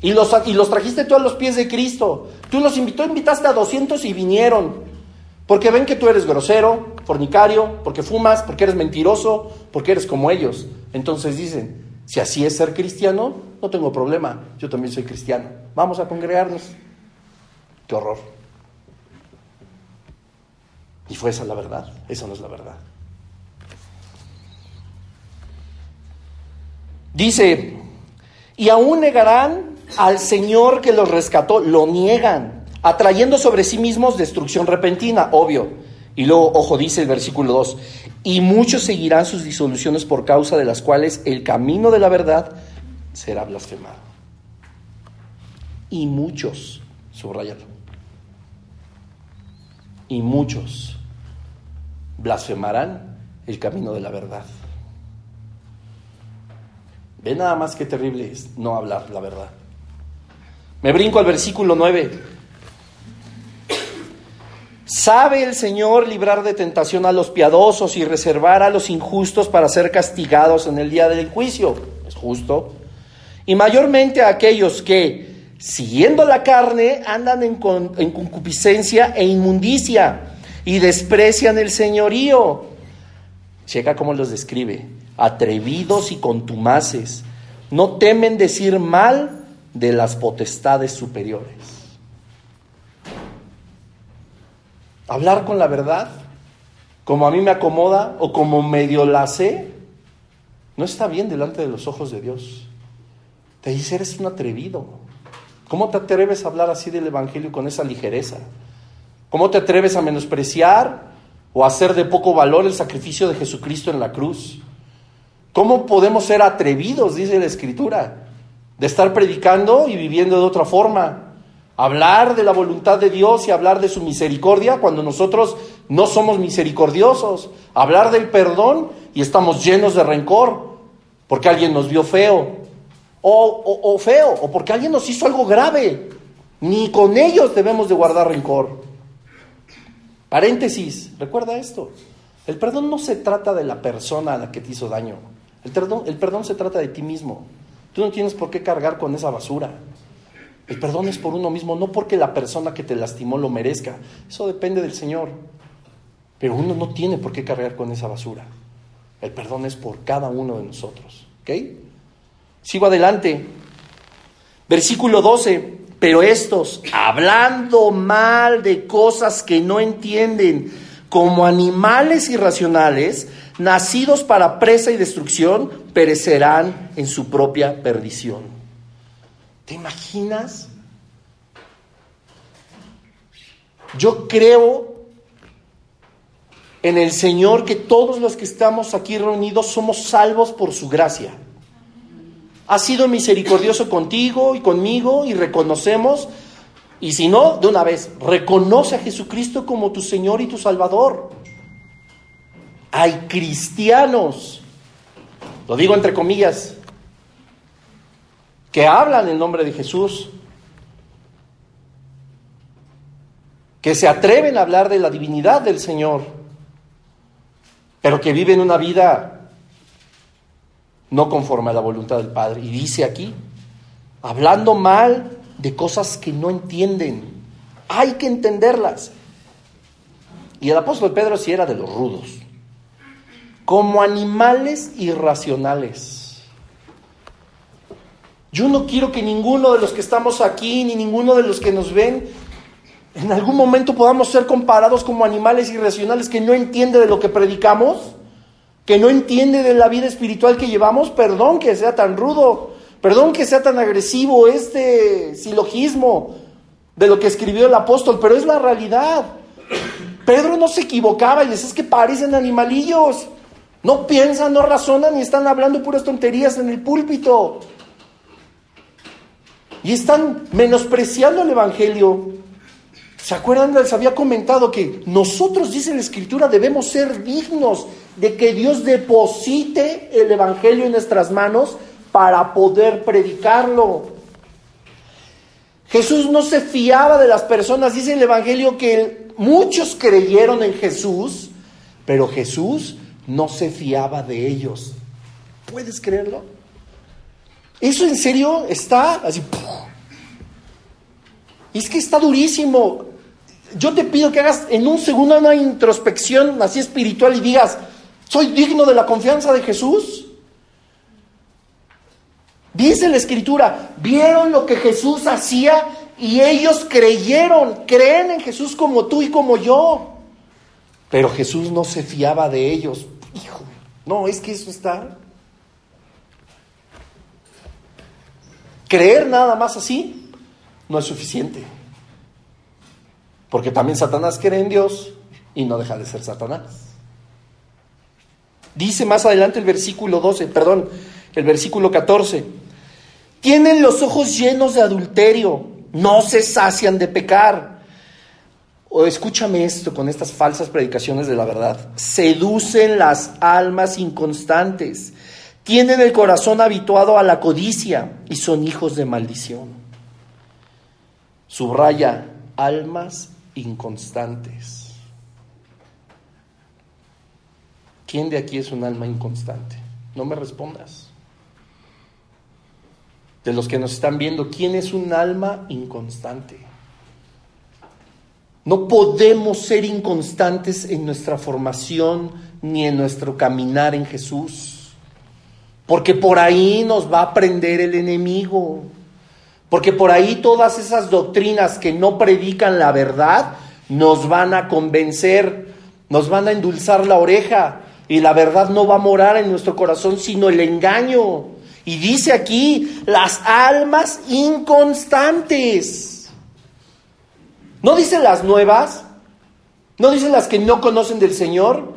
Y los, y los trajiste tú a los pies de Cristo. Tú los invitó, invitaste a 200 y vinieron. Porque ven que tú eres grosero, fornicario, porque fumas, porque eres mentiroso, porque eres como ellos. Entonces dicen, Si así es ser cristiano, no tengo problema. Yo también soy cristiano. Vamos a congregarnos. Qué horror. Y fue esa la verdad. Esa no es la verdad. Dice, y aún negarán al Señor que los rescató, lo niegan, atrayendo sobre sí mismos destrucción repentina, obvio. Y luego, ojo, dice el versículo 2, y muchos seguirán sus disoluciones por causa de las cuales el camino de la verdad será blasfemado. Y muchos, subrayalo, y muchos blasfemarán el camino de la verdad. Ve nada más qué terrible es no hablar la verdad. Me brinco al versículo 9. ¿Sabe el Señor librar de tentación a los piadosos y reservar a los injustos para ser castigados en el día del juicio? Es justo. Y mayormente a aquellos que, siguiendo la carne, andan en, en concupiscencia e inmundicia y desprecian el señorío. Checa cómo los describe. Atrevidos y contumaces. No temen decir mal de las potestades superiores. Hablar con la verdad, como a mí me acomoda o como medio la sé, no está bien delante de los ojos de Dios. Te dice, eres un atrevido. ¿Cómo te atreves a hablar así del Evangelio con esa ligereza? ¿Cómo te atreves a menospreciar o a hacer de poco valor el sacrificio de Jesucristo en la cruz? ¿Cómo podemos ser atrevidos, dice la Escritura, de estar predicando y viviendo de otra forma? Hablar de la voluntad de Dios y hablar de su misericordia cuando nosotros no somos misericordiosos. Hablar del perdón y estamos llenos de rencor porque alguien nos vio feo. O, o feo, o porque alguien nos hizo algo grave. Ni con ellos debemos de guardar rencor. Paréntesis, recuerda esto. El perdón no se trata de la persona a la que te hizo daño. El perdón, el perdón se trata de ti mismo. Tú no tienes por qué cargar con esa basura. El perdón es por uno mismo, no porque la persona que te lastimó lo merezca. Eso depende del Señor. Pero uno no tiene por qué cargar con esa basura. El perdón es por cada uno de nosotros. ¿Ok? Sigo adelante. Versículo 12. Pero estos, hablando mal de cosas que no entienden, como animales irracionales, nacidos para presa y destrucción, perecerán en su propia perdición. ¿Te imaginas? Yo creo en el Señor que todos los que estamos aquí reunidos somos salvos por su gracia ha sido misericordioso contigo y conmigo y reconocemos, y si no, de una vez, reconoce a Jesucristo como tu Señor y tu Salvador. Hay cristianos, lo digo entre comillas, que hablan en nombre de Jesús, que se atreven a hablar de la divinidad del Señor, pero que viven una vida no conforme a la voluntad del Padre. Y dice aquí, hablando mal de cosas que no entienden. Hay que entenderlas. Y el apóstol Pedro sí era de los rudos. Como animales irracionales. Yo no quiero que ninguno de los que estamos aquí, ni ninguno de los que nos ven, en algún momento podamos ser comparados como animales irracionales que no entiende de lo que predicamos que no entiende de la vida espiritual que llevamos, perdón que sea tan rudo, perdón que sea tan agresivo este silogismo de lo que escribió el apóstol, pero es la realidad. Pedro no se equivocaba y dice, es que parecen animalillos. No piensan, no razonan y están hablando puras tonterías en el púlpito. Y están menospreciando el Evangelio. ¿Se acuerdan? Les había comentado que nosotros, dice la Escritura, debemos ser dignos de que Dios deposite el Evangelio en nuestras manos para poder predicarlo. Jesús no se fiaba de las personas, dice el Evangelio que muchos creyeron en Jesús, pero Jesús no se fiaba de ellos. ¿Puedes creerlo? Eso en serio está así. Es que está durísimo. Yo te pido que hagas en un segundo una introspección así espiritual y digas, ¿Soy digno de la confianza de Jesús? Dice la escritura, vieron lo que Jesús hacía y ellos creyeron, creen en Jesús como tú y como yo. Pero Jesús no se fiaba de ellos. Hijo, no, es que eso está. Creer nada más así no es suficiente. Porque también Satanás cree en Dios y no deja de ser Satanás. Dice más adelante el versículo 12, perdón, el versículo 14. Tienen los ojos llenos de adulterio, no se sacian de pecar. O escúchame esto con estas falsas predicaciones de la verdad. Seducen las almas inconstantes. Tienen el corazón habituado a la codicia y son hijos de maldición. Subraya almas inconstantes. ¿Quién de aquí es un alma inconstante? No me respondas. De los que nos están viendo, ¿quién es un alma inconstante? No podemos ser inconstantes en nuestra formación ni en nuestro caminar en Jesús, porque por ahí nos va a prender el enemigo. Porque por ahí todas esas doctrinas que no predican la verdad nos van a convencer, nos van a endulzar la oreja y la verdad no va a morar en nuestro corazón sino el engaño. Y dice aquí, las almas inconstantes. No dice las nuevas, no dice las que no conocen del Señor,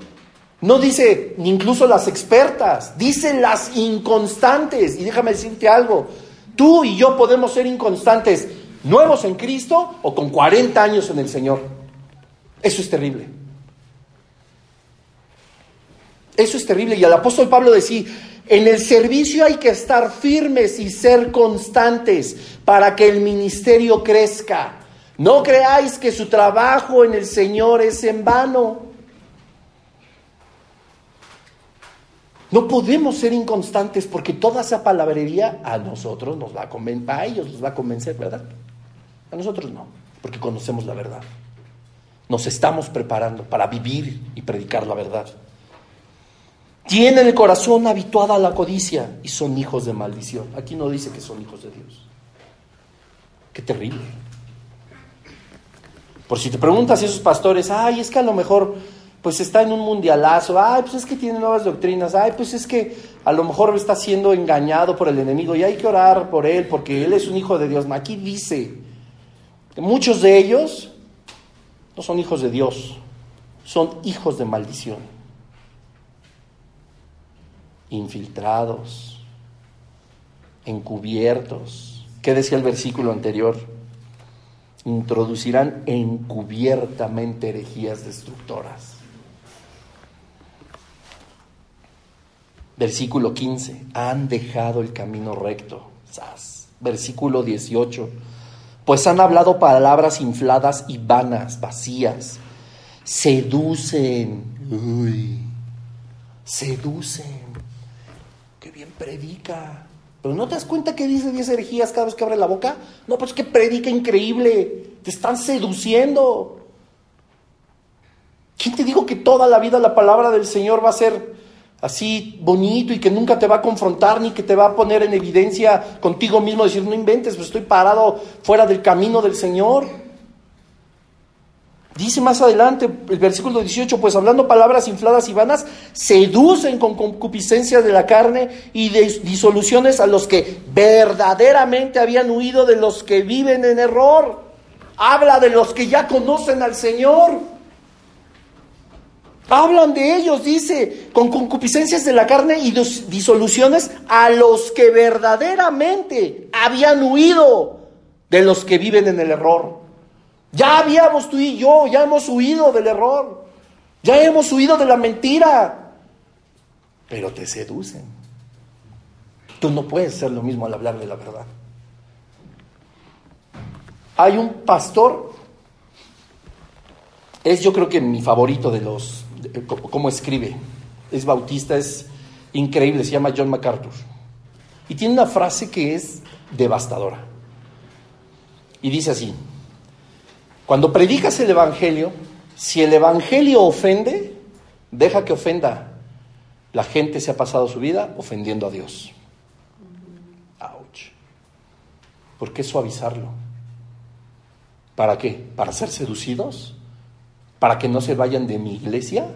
no dice incluso las expertas, dice las inconstantes. Y déjame decirte algo, Tú y yo podemos ser inconstantes, nuevos en Cristo o con 40 años en el Señor. Eso es terrible. Eso es terrible. Y el apóstol Pablo decía, en el servicio hay que estar firmes y ser constantes para que el ministerio crezca. No creáis que su trabajo en el Señor es en vano. No podemos ser inconstantes porque toda esa palabrería a nosotros nos va a convencer, a ellos nos va a convencer, ¿verdad? A nosotros no, porque conocemos la verdad. Nos estamos preparando para vivir y predicar la verdad. Tienen el corazón habituado a la codicia y son hijos de maldición. Aquí no dice que son hijos de Dios. Qué terrible. Por si te preguntas a esos pastores, ay, es que a lo mejor pues está en un mundialazo, ay, pues es que tiene nuevas doctrinas, ay, pues es que a lo mejor está siendo engañado por el enemigo y hay que orar por él porque él es un hijo de Dios. Aquí dice que muchos de ellos no son hijos de Dios, son hijos de maldición, infiltrados, encubiertos. ¿Qué decía el versículo anterior? Introducirán encubiertamente herejías destructoras. Versículo 15, han dejado el camino recto. Versículo 18, pues han hablado palabras infladas y vanas, vacías. Seducen, uy, seducen. Qué bien predica. Pero no te das cuenta que dice 10 herejías cada vez que abre la boca. No, pues que predica increíble. Te están seduciendo. ¿Quién te dijo que toda la vida la palabra del Señor va a ser así bonito y que nunca te va a confrontar ni que te va a poner en evidencia contigo mismo, decir, no inventes, pues estoy parado fuera del camino del Señor. Dice más adelante el versículo 18, pues hablando palabras infladas y vanas, seducen con concupiscencia de la carne y disoluciones a los que verdaderamente habían huido de los que viven en error. Habla de los que ya conocen al Señor. Hablan de ellos, dice, con concupiscencias de la carne y disoluciones a los que verdaderamente habían huido de los que viven en el error. Ya habíamos tú y yo, ya hemos huido del error, ya hemos huido de la mentira, pero te seducen. Tú no puedes ser lo mismo al hablar de la verdad. Hay un pastor, es yo creo que mi favorito de los cómo escribe. Es bautista, es increíble, se llama John MacArthur. Y tiene una frase que es devastadora. Y dice así, cuando predicas el Evangelio, si el Evangelio ofende, deja que ofenda. La gente se ha pasado su vida ofendiendo a Dios. ¿Por qué suavizarlo? ¿Para qué? ¿Para ser seducidos? ¿Para que no se vayan de mi iglesia?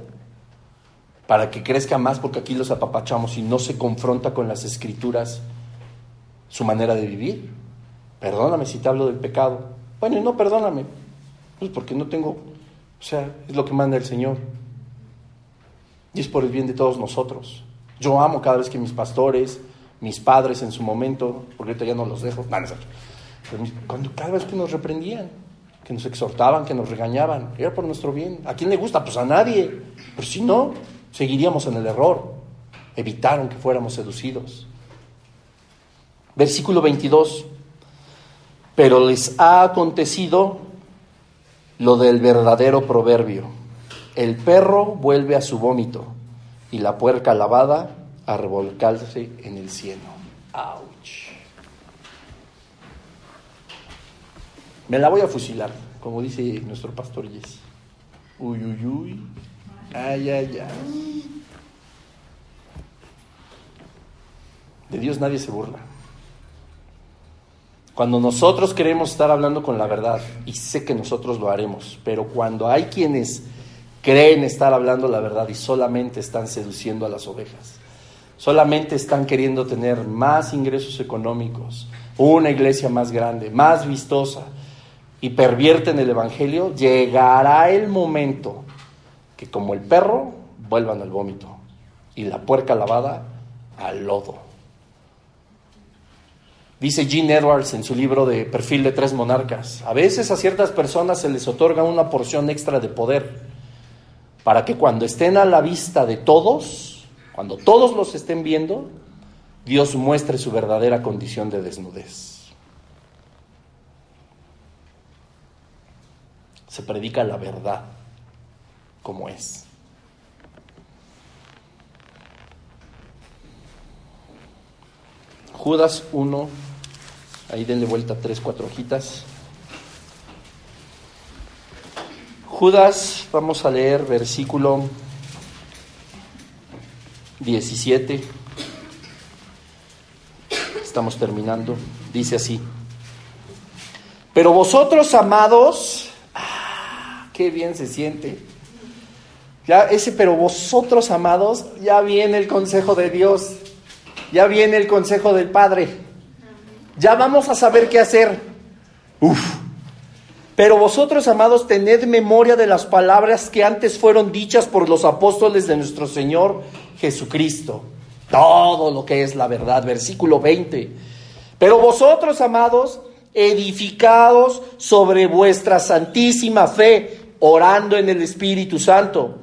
¿Para que crezca más porque aquí los apapachamos y no se confronta con las escrituras su manera de vivir? Perdóname si te hablo del pecado. Bueno, y no perdóname, pues porque no tengo, o sea, es lo que manda el Señor. Y es por el bien de todos nosotros. Yo amo cada vez que mis pastores, mis padres en su momento, porque ahorita ya no los dejo, cuando, cada vez que nos reprendían, que nos exhortaban, que nos regañaban, era por nuestro bien. ¿A quién le gusta? Pues a nadie. Pero si no, seguiríamos en el error. Evitaron que fuéramos seducidos. Versículo 22. Pero les ha acontecido lo del verdadero proverbio. El perro vuelve a su vómito y la puerca lavada a revolcarse en el cielo. ¡Auch! Me la voy a fusilar, como dice nuestro pastor Jesse. Uy, uy, uy. Ay, ay, ay. De Dios nadie se burla. Cuando nosotros queremos estar hablando con la verdad, y sé que nosotros lo haremos, pero cuando hay quienes creen estar hablando la verdad y solamente están seduciendo a las ovejas, solamente están queriendo tener más ingresos económicos, una iglesia más grande, más vistosa, y pervierten el Evangelio, llegará el momento que como el perro vuelvan al vómito y la puerca lavada al lodo. Dice Gene Edwards en su libro de Perfil de Tres Monarcas, a veces a ciertas personas se les otorga una porción extra de poder para que cuando estén a la vista de todos, cuando todos los estén viendo, Dios muestre su verdadera condición de desnudez. Se predica la verdad como es. Judas 1, ahí denle vuelta tres, cuatro hojitas. Judas, vamos a leer versículo 17. Estamos terminando. Dice así. Pero vosotros, amados, ah, qué bien se siente. Ya ese, pero vosotros, amados, ya viene el consejo de Dios. Ya viene el consejo del Padre. Ya vamos a saber qué hacer. Uf. Pero vosotros, amados, tened memoria de las palabras que antes fueron dichas por los apóstoles de nuestro Señor Jesucristo. Todo lo que es la verdad. Versículo 20. Pero vosotros, amados, edificados sobre vuestra santísima fe, orando en el Espíritu Santo,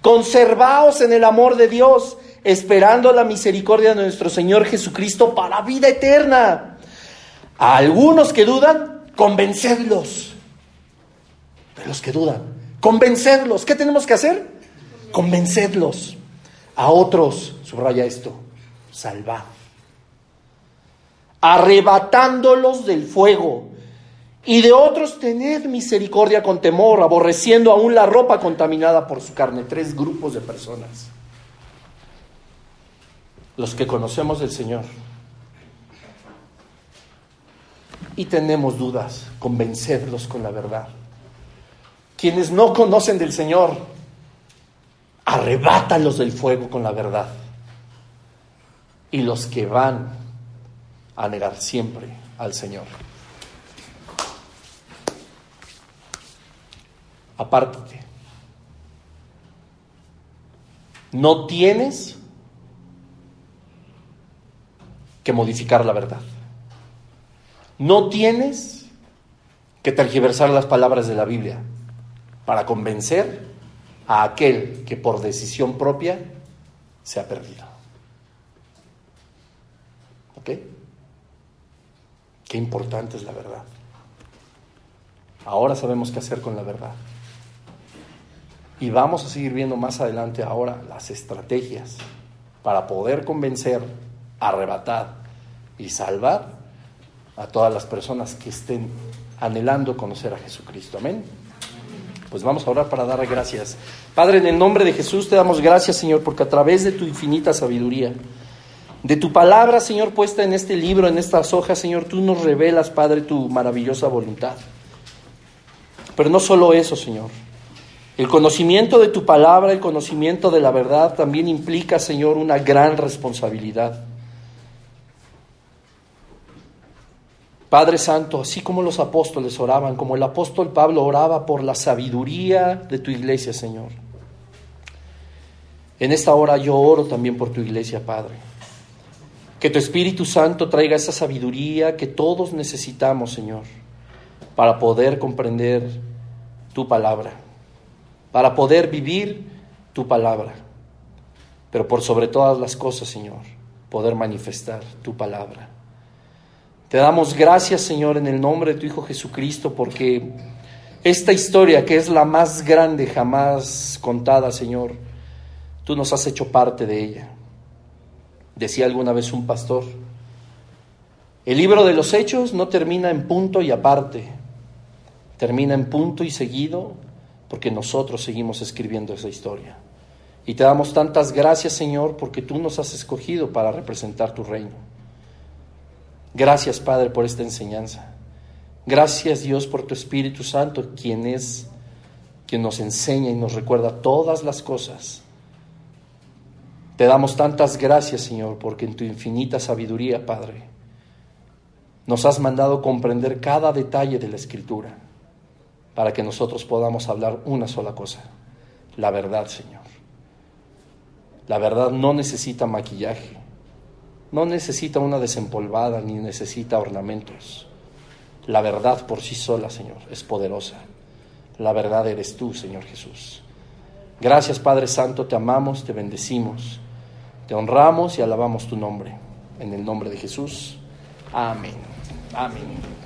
conservaos en el amor de Dios, esperando la misericordia de nuestro Señor Jesucristo para vida eterna. A algunos que dudan, convencedlos. De los que dudan, convencedlos. ¿Qué tenemos que hacer? Convencedlos. A otros, subraya esto, salvad. Arrebatándolos del fuego. Y de otros tened misericordia con temor, aborreciendo aún la ropa contaminada por su carne. Tres grupos de personas. Los que conocemos del Señor. Y tenemos dudas, convencerlos con la verdad. Quienes no conocen del Señor, arrebátalos del fuego con la verdad. Y los que van a negar siempre al Señor. Apártate. No tienes que modificar la verdad. No tienes que tergiversar las palabras de la Biblia para convencer a aquel que por decisión propia se ha perdido. ¿Ok? Qué importante es la verdad. Ahora sabemos qué hacer con la verdad. Y vamos a seguir viendo más adelante ahora las estrategias para poder convencer, arrebatar y salvar a todas las personas que estén anhelando conocer a Jesucristo. Amén. Pues vamos a orar para dar gracias. Padre, en el nombre de Jesús te damos gracias, Señor, porque a través de tu infinita sabiduría De tu palabra, Señor, puesta en este libro, en estas hojas, Señor, tú nos revelas, Padre, tu maravillosa voluntad. Pero no solo eso, Señor. El conocimiento de tu palabra, el conocimiento de la verdad también implica, Señor, una gran responsabilidad. Padre Santo, así como los apóstoles oraban, como el apóstol Pablo oraba por la sabiduría de tu iglesia, Señor. En esta hora yo oro también por tu iglesia, Padre. Que tu Espíritu Santo traiga esa sabiduría que todos necesitamos, Señor, para poder comprender tu palabra para poder vivir tu palabra. Pero por sobre todas las cosas, Señor, poder manifestar tu palabra. Te damos gracias, Señor, en el nombre de tu Hijo Jesucristo, porque esta historia, que es la más grande jamás contada, Señor, tú nos has hecho parte de ella. Decía alguna vez un pastor, el libro de los hechos no termina en punto y aparte, termina en punto y seguido porque nosotros seguimos escribiendo esa historia. Y te damos tantas gracias, Señor, porque tú nos has escogido para representar tu reino. Gracias, Padre, por esta enseñanza. Gracias, Dios, por tu Espíritu Santo, quien es quien nos enseña y nos recuerda todas las cosas. Te damos tantas gracias, Señor, porque en tu infinita sabiduría, Padre, nos has mandado comprender cada detalle de la Escritura para que nosotros podamos hablar una sola cosa, la verdad, Señor. La verdad no necesita maquillaje, no necesita una desempolvada ni necesita ornamentos. La verdad por sí sola, Señor, es poderosa. La verdad eres tú, Señor Jesús. Gracias, Padre Santo, te amamos, te bendecimos, te honramos y alabamos tu nombre. En el nombre de Jesús. Amén. Amén.